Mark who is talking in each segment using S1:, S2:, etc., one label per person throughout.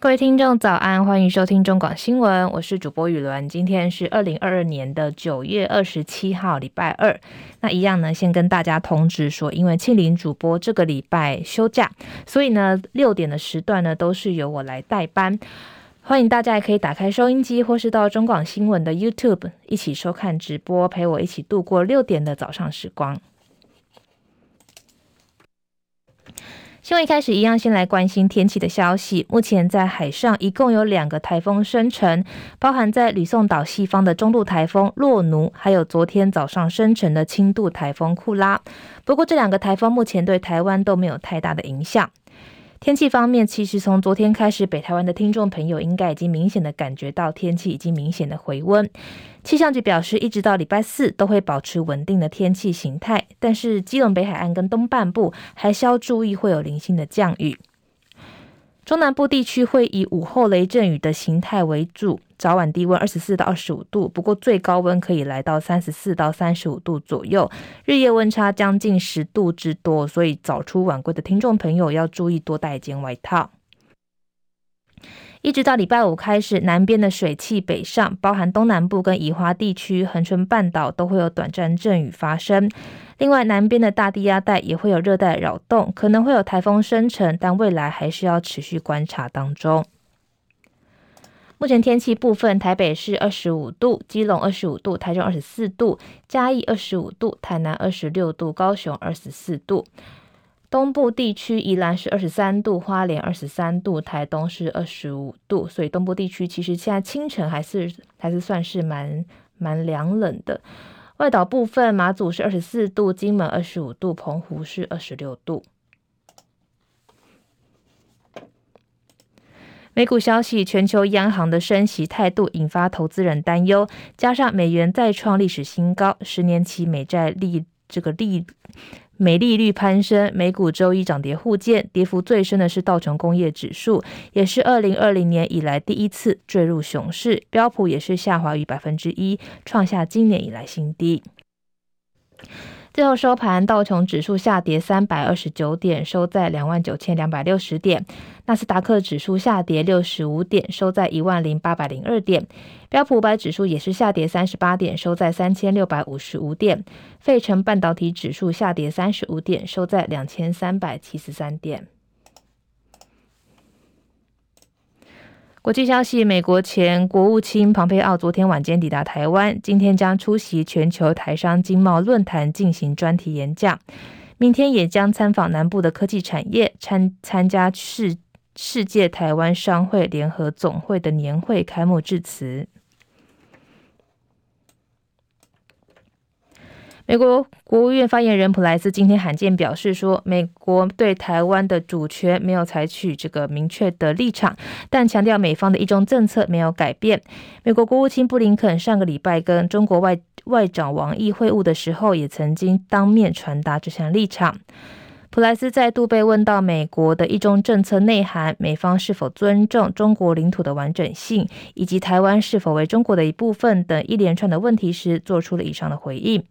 S1: 各位听众早安，欢迎收听中广新闻，我是主播雨伦。今天是二零二二年的九月二十七号，礼拜二。那一样呢，先跟大家通知说，因为庆铃主播这个礼拜休假，所以呢，六点的时段呢都是由我来代班。欢迎大家也可以打开收音机，或是到中广新闻的 YouTube 一起收看直播，陪我一起度过六点的早上时光。新闻一开始一样，先来关心天气的消息。目前在海上一共有两个台风生成，包含在吕宋岛西方的中度台风洛奴，还有昨天早上生成的轻度台风库拉。不过这两个台风目前对台湾都没有太大的影响。天气方面，其实从昨天开始，北台湾的听众朋友应该已经明显的感觉到天气已经明显的回温。气象局表示，一直到礼拜四都会保持稳定的天气形态，但是基隆北海岸跟东半部还需要注意会有零星的降雨。中南部地区会以午后雷阵雨的形态为主。早晚低温二十四到二十五度，不过最高温可以来到三十四到三十五度左右，日夜温差将近十度之多，所以早出晚归的听众朋友要注意多带一件外套。一直到礼拜五开始，南边的水汽北上，包含东南部跟宜花地区、恒春半岛都会有短暂阵雨发生。另外，南边的大地压带也会有热带扰动，可能会有台风生成，但未来还是要持续观察当中。目前天气部分，台北市二十五度，基隆二十五度，台中二十四度，嘉义二十五度，台南二十六度，高雄二十四度。东部地区宜兰是二十三度，花莲二十三度，台东是二十五度。所以东部地区其实现在清晨还是还是算是蛮蛮凉冷的。外岛部分，马祖是二十四度，金门二十五度，澎湖是二十六度。美股消息，全球央行的升息态度引发投资人担忧，加上美元再创历史新高，十年期美债利这个利美利率攀升，美股周一涨跌互见，跌幅最深的是道琼工业指数，也是二零二零年以来第一次坠入熊市，标普也是下滑逾百分之一，创下今年以来新低。最后收盘，道琼指数下跌三百二十九点，收在两万九千两百六十点；纳斯达克指数下跌六十五点，收在一万零八百零二点；标普五百指数也是下跌三十八点，收在三千六百五十五点；费城半导体指数下跌三十五点，收在两千三百七十三点。国际消息：美国前国务卿蓬佩奥昨天晚间抵达台湾，今天将出席全球台商经贸论坛进行专题演讲，明天也将参访南部的科技产业，参参加世世界台湾商会联合总会的年会开幕致辞。美国国务院发言人普莱斯今天罕见表示说，美国对台湾的主权没有采取这个明确的立场，但强调美方的一中政策没有改变。美国国务卿布林肯上个礼拜跟中国外外长王毅会晤的时候，也曾经当面传达这项立场。普莱斯再度被问到美国的一中政策内涵、美方是否尊重中国领土的完整性，以及台湾是否为中国的一部分等一连串的问题时，做出了以上的回应。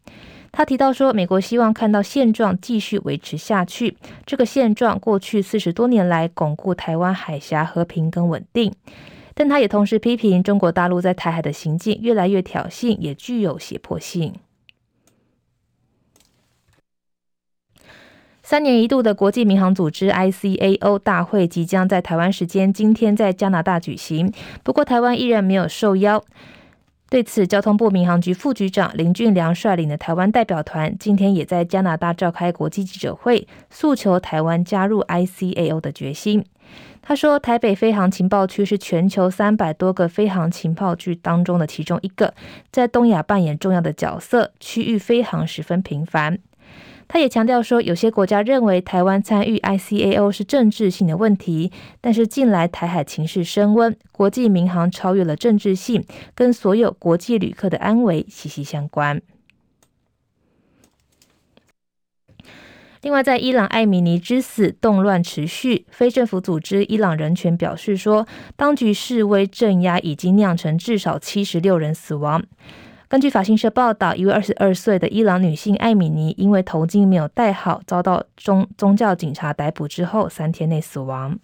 S1: 他提到说，美国希望看到现状继续维持下去。这个现状过去四十多年来巩固台湾海峡和平跟稳定，但他也同时批评中国大陆在台海的行径越来越挑衅，也具有胁迫性。三年一度的国际民航组织 ICAO 大会即将在台湾时间今天在加拿大举行，不过台湾依然没有受邀。对此，交通部民航局副局长林俊良率领的台湾代表团今天也在加拿大召开国际记者会，诉求台湾加入 ICAO 的决心。他说，台北飞航情报区是全球三百多个飞航情报区当中的其中一个，在东亚扮演重要的角色，区域飞航十分频繁。他也强调说，有些国家认为台湾参与 ICAO 是政治性的问题，但是近来台海情势升温，国际民航超越了政治性，跟所有国际旅客的安危息息相关。另外，在伊朗艾米尼之死动乱持续，非政府组织伊朗人权表示说，当局示威镇压已经酿成至少七十六人死亡。根据法新社报道，一位二十二岁的伊朗女性艾米尼因为头巾没有戴好，遭到宗宗教警察逮捕之后，三天内死亡。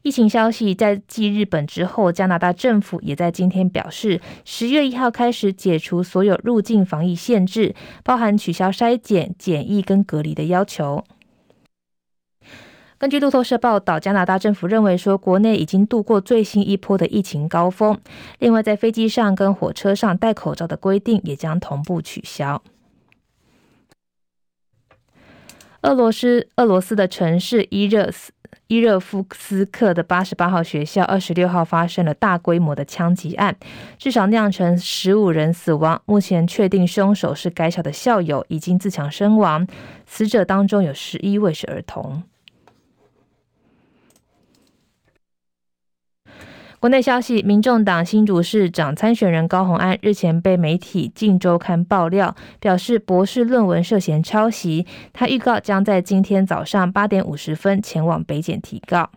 S1: 疫情消息在继日本之后，加拿大政府也在今天表示，十月一号开始解除所有入境防疫限制，包含取消筛检、检疫跟隔离的要求。根据路透社报道，加拿大政府认为说，国内已经度过最新一波的疫情高峰。另外，在飞机上跟火车上戴口罩的规定也将同步取消。俄罗斯俄罗斯的城市伊热斯。伊热夫斯克的八十八号学校二十六号发生了大规模的枪击案，至少酿成十五人死亡。目前确定凶手是该校的校友，已经自强身亡。死者当中有十一位是儿童。国内消息，民众党新竹市长参选人高虹安日前被媒体《镜周刊》爆料，表示博士论文涉嫌抄袭。他预告将在今天早上八点五十分前往北检提告。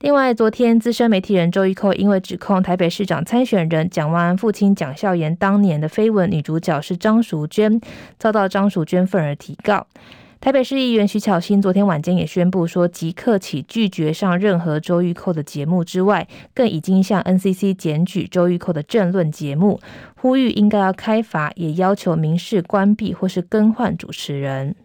S1: 另外，昨天资深媒体人周玉蔻因为指控台北市长参选人蒋万安父亲蒋孝严当年的绯闻女主角是张淑娟，遭到张淑娟愤而提告。台北市议员徐巧芯昨天晚间也宣布说，即刻起拒绝上任何周玉蔻的节目之外，更已经向 NCC 检举周玉蔻的政论节目，呼吁应该要开罚，也要求民视关闭或是更换主持人。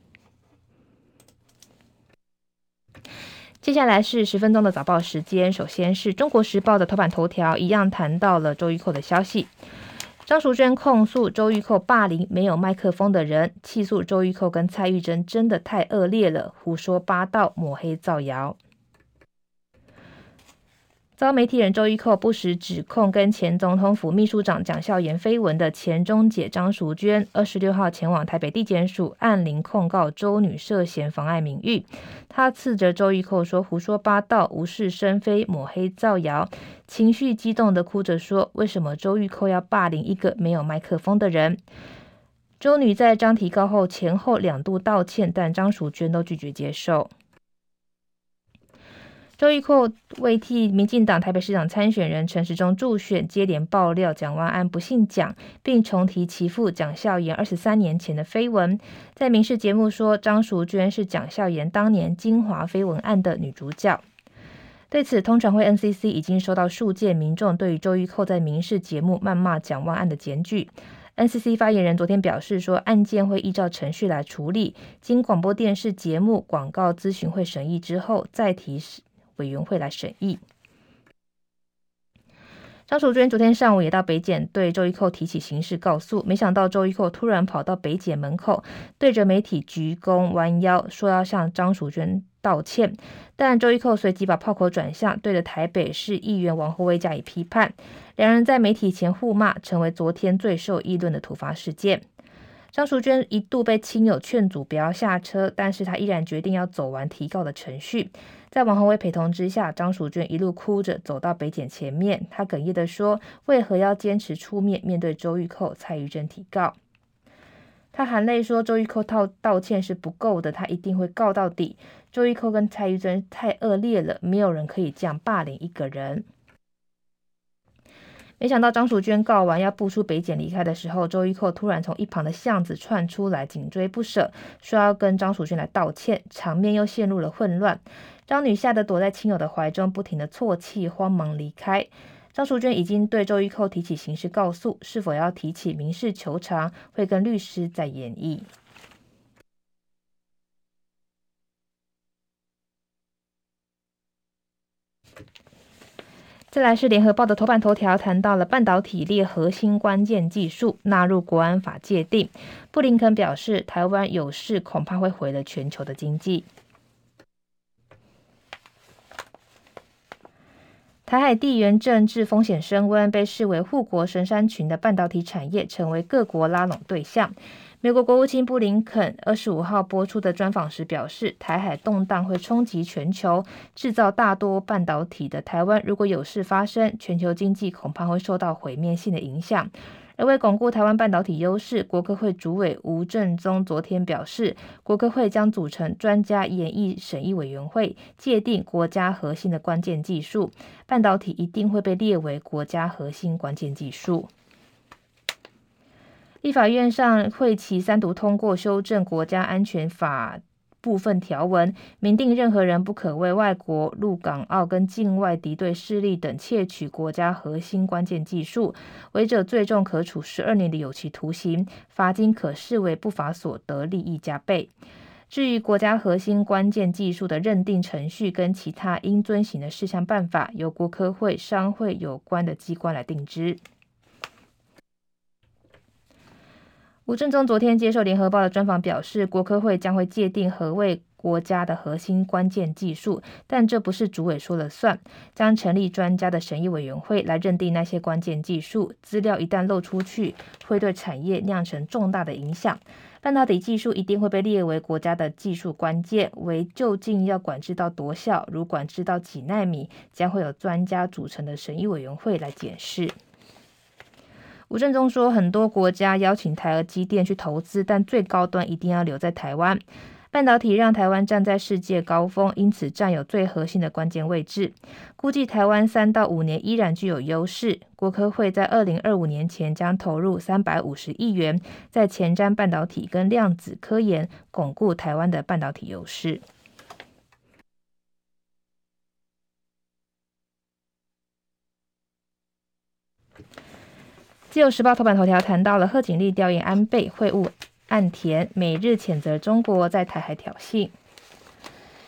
S1: 接下来是十分钟的早报时间，首先是中国时报的头版头条，一样谈到了周玉蔻的消息。张淑娟控诉周玉蔻霸凌没有麦克风的人，气诉周玉蔻跟蔡玉珍真的太恶劣了，胡说八道，抹黑造谣。遭媒体人周玉蔻不实指控，跟前总统府秘书长蒋孝严绯闻的前中姐张淑娟，二十六号前往台北地检署按铃控告周女涉嫌妨碍名誉。她斥责周玉蔻说胡说八道、无事生非、抹黑造谣，情绪激动地哭着说：“为什么周玉蔻要霸凌一个没有麦克风的人？”周女在张提告后前后两度道歉，但张淑娟都拒绝接受。周玉蔻为替民进党台北市长参选人陈时中助选，接连爆料蒋万安不姓蒋，并重提其父蒋孝严二十三年前的绯闻。在民视节目说，张淑娟是蒋孝严当年金华绯闻案的女主角。对此，通传会 NCC 已经收到数件民众对于周玉蔻在民视节目谩骂蒋万安的检举。NCC 发言人昨天表示说，案件会依照程序来处理，经广播电视节目广告咨询会审议之后再提委员会来审议。张淑娟昨天上午也到北检对周一蔻提起刑事告诉，没想到周一蔻突然跑到北检门口，对着媒体鞠躬弯腰，说要向张淑娟道歉。但周一蔻随即把炮口转向，对着台北市议员王厚威加以批判。两人在媒体前互骂，成为昨天最受议论的突发事件。张淑娟一度被亲友劝阻不要下车，但是她依然决定要走完提告的程序。在王鸿薇陪同之下，张淑娟一路哭着走到北检前面，她哽咽地说：“为何要坚持出面面对周玉蔻、蔡玉珍提告？”她含泪说：“周玉蔻道道歉是不够的，她一定会告到底。周玉蔻跟蔡玉珍太恶劣了，没有人可以这样霸凌一个人。”没想到张淑娟告完要步出北检离开的时候，周玉蔻突然从一旁的巷子窜出来，紧追不舍，说要跟张淑娟来道歉，场面又陷入了混乱。张女吓得躲在亲友的怀中，不停的啜泣，慌忙离开。张淑娟已经对周玉蔻提起刑事告诉，是否要提起民事求偿，会跟律师再研议。再来是联合报的头版头条，谈到了半导体列核心关键技术纳入国安法界定。布林肯表示，台湾有事恐怕会毁了全球的经济。台海地缘政治风险升温，被视为护国神山群的半导体产业成为各国拉拢对象。美国国务卿布林肯二十五号播出的专访时表示，台海动荡会冲击全球，制造大多半导体的台湾如果有事发生，全球经济恐怕会受到毁灭性的影响。而为巩固台湾半导体优势，国科会主委吴正宗昨天表示，国科会将组成专家研议审议委员会，界定国家核心的关键技术，半导体一定会被列为国家核心关键技术。立法院上会期三读通过修正国家安全法部分条文，明定任何人不可为外国陆港澳跟境外敌对势力等窃取国家核心关键技术，违者最重可处十二年的有期徒刑，罚金可视为不法所得利益加倍。至于国家核心关键技术的认定程序跟其他应遵循的事项办法，由国科会、商会有关的机关来定之。吴振中昨天接受联合报的专访表示，国科会将会界定何谓国家的核心关键技术，但这不是主委说了算，将成立专家的审议委员会来认定那些关键技术。资料一旦漏出去，会对产业酿成重大的影响。半导体技术一定会被列为国家的技术关键，为究竟要管制到多小，如管制到几纳米，将会有专家组成的审议委员会来检视。吴振中说，很多国家邀请台积电去投资，但最高端一定要留在台湾。半导体让台湾站在世界高峰，因此占有最核心的关键位置。估计台湾三到五年依然具有优势。国科会在二零二五年前将投入三百五十亿元，在前瞻半导体跟量子科研，巩固台湾的半导体优势。自由时报头版头条谈到了贺锦丽调研安倍会晤岸田，美日谴责中国在台海挑衅。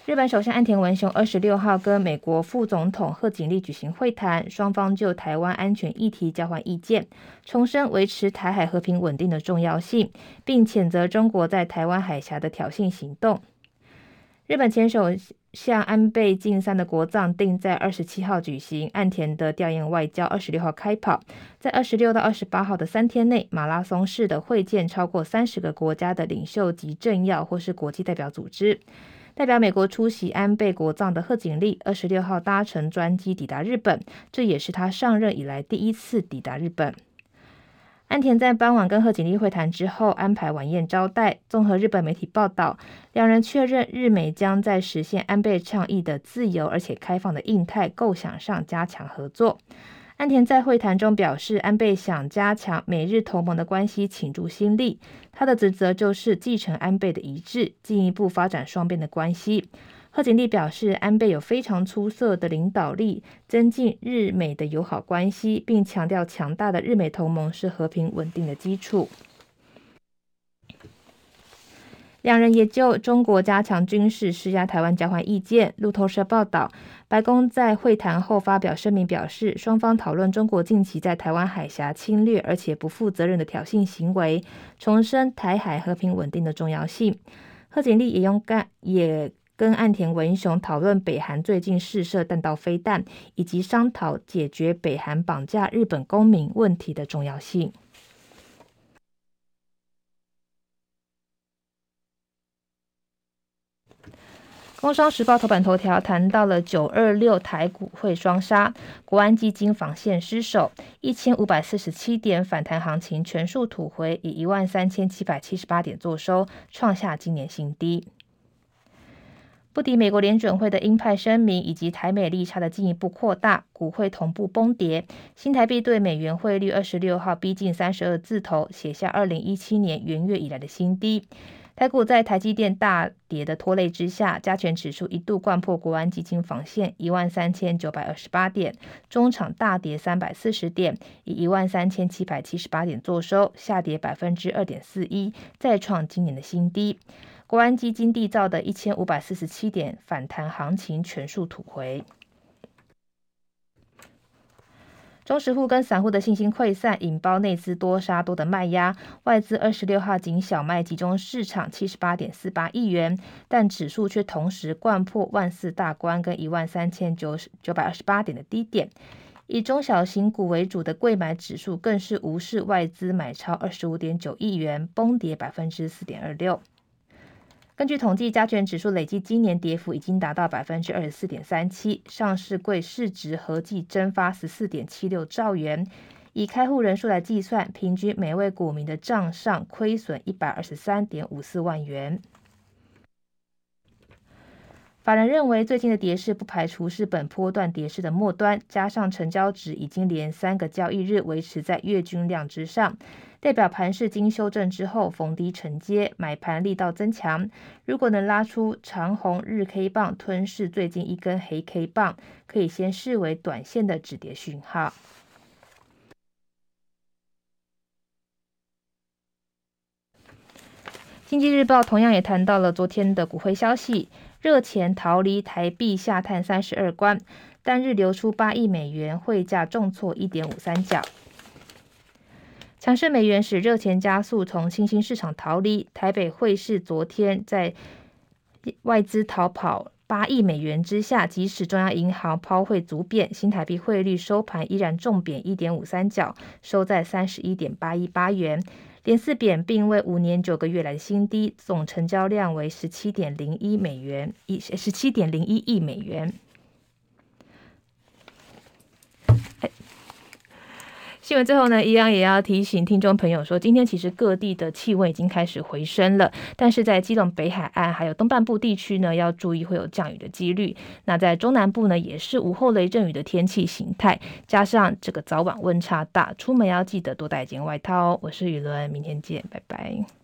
S1: 日本首相岸田文雄二十六号跟美国副总统贺锦丽举行会谈，双方就台湾安全议题交换意见，重申维持台海和平稳定的重要性，并谴责中国在台湾海峡的挑衅行动。日本前首向安倍晋三的国葬定在二十七号举行，岸田的调研外交二十六号开跑，在二十六到二十八号的三天内，马拉松式的会见超过三十个国家的领袖及政要或是国际代表组织。代表美国出席安倍国葬的贺锦丽二十六号搭乘专机抵达日本，这也是他上任以来第一次抵达日本。岸田在傍晚跟贺锦丽会谈之后，安排晚宴招待。综合日本媒体报道，两人确认日美将在实现安倍倡议的自由而且开放的印太构想上加强合作。安田在会谈中表示，安倍想加强美日同盟的关系，倾注心力。他的职责就是继承安倍的遗志，进一步发展双边的关系。贺锦丽表示，安倍有非常出色的领导力，增进日美的友好关系，并强调强大的日美同盟是和平稳定的基础。两人也就中国加强军事施压台湾交换意见。路透社报道，白宫在会谈后发表声明，表示双方讨论中国近期在台湾海峡侵略而且不负责任的挑衅行为，重申台海和平稳定的重要性。贺锦丽也用干也。跟岸田文雄讨论北韩最近试射弹道飞弹，以及商讨解决北韩绑架日本公民问题的重要性。工商时报头版头条谈到了九二六台股会双杀，国安基金防线失守，一千五百四十七点反弹行情全数吐回，以一万三千七百七十八点作收，创下今年新低。不敌美国联准会的鹰派声明，以及台美利差的进一步扩大，股汇同步崩跌。新台币对美元汇率二十六号逼近三十二字头，写下二零一七年元月以来的新低。台股在台积电大跌的拖累之下，加权指数一度掼破国安基金防线一万三千九百二十八点，中场大跌三百四十点，以一万三千七百七十八点作收，下跌百分之二点四一，再创今年的新低。国安基金缔造的一千五百四十七点反弹行情全数吐回，中实户跟散户的信心溃散，引爆内资多杀多的卖压。外资二十六号仅小卖集中市场七十八点四八亿元，但指数却同时掼破万四大关跟一万三千九九百二十八点的低点。以中小型股为主的贵买指数更是无视外资买超二十五点九亿元，崩跌百分之四点二六。根据统计，加权指数累计今年跌幅已经达到百分之二十四点三七，上市柜市值合计蒸发十四点七六兆元。以开户人数来计算，平均每位股民的账上亏损一百二十三点五四万元。法人认为，最近的跌势不排除是本波段跌势的末端，加上成交值已经连三个交易日维持在月均量之上，代表盘势经修正之后逢低承接，买盘力道增强。如果能拉出长红日 K 棒吞噬最近一根黑 K 棒，可以先视为短线的止跌讯号。经济日报同样也谈到了昨天的股汇消息。热钱逃离台币下探三十二关，单日流出八亿美元，汇价重挫一点五三角。强势美元使热钱加速从新兴市场逃离。台北汇市昨天在外资逃跑八亿美元之下，即使中央银行抛汇足贬，新台币汇率收盘依然重贬一点五三角，收在三十一点八一八元。连四贬并为五年九个月来的新低，总成交量为十七点零一美元，一十七点零一亿美元。新闻最后呢，一样也要提醒听众朋友说，今天其实各地的气温已经开始回升了，但是在基隆北海岸还有东半部地区呢，要注意会有降雨的几率。那在中南部呢，也是午后雷阵雨的天气形态，加上这个早晚温差大，出门要记得多带一件外套哦。我是雨伦，明天见，拜拜。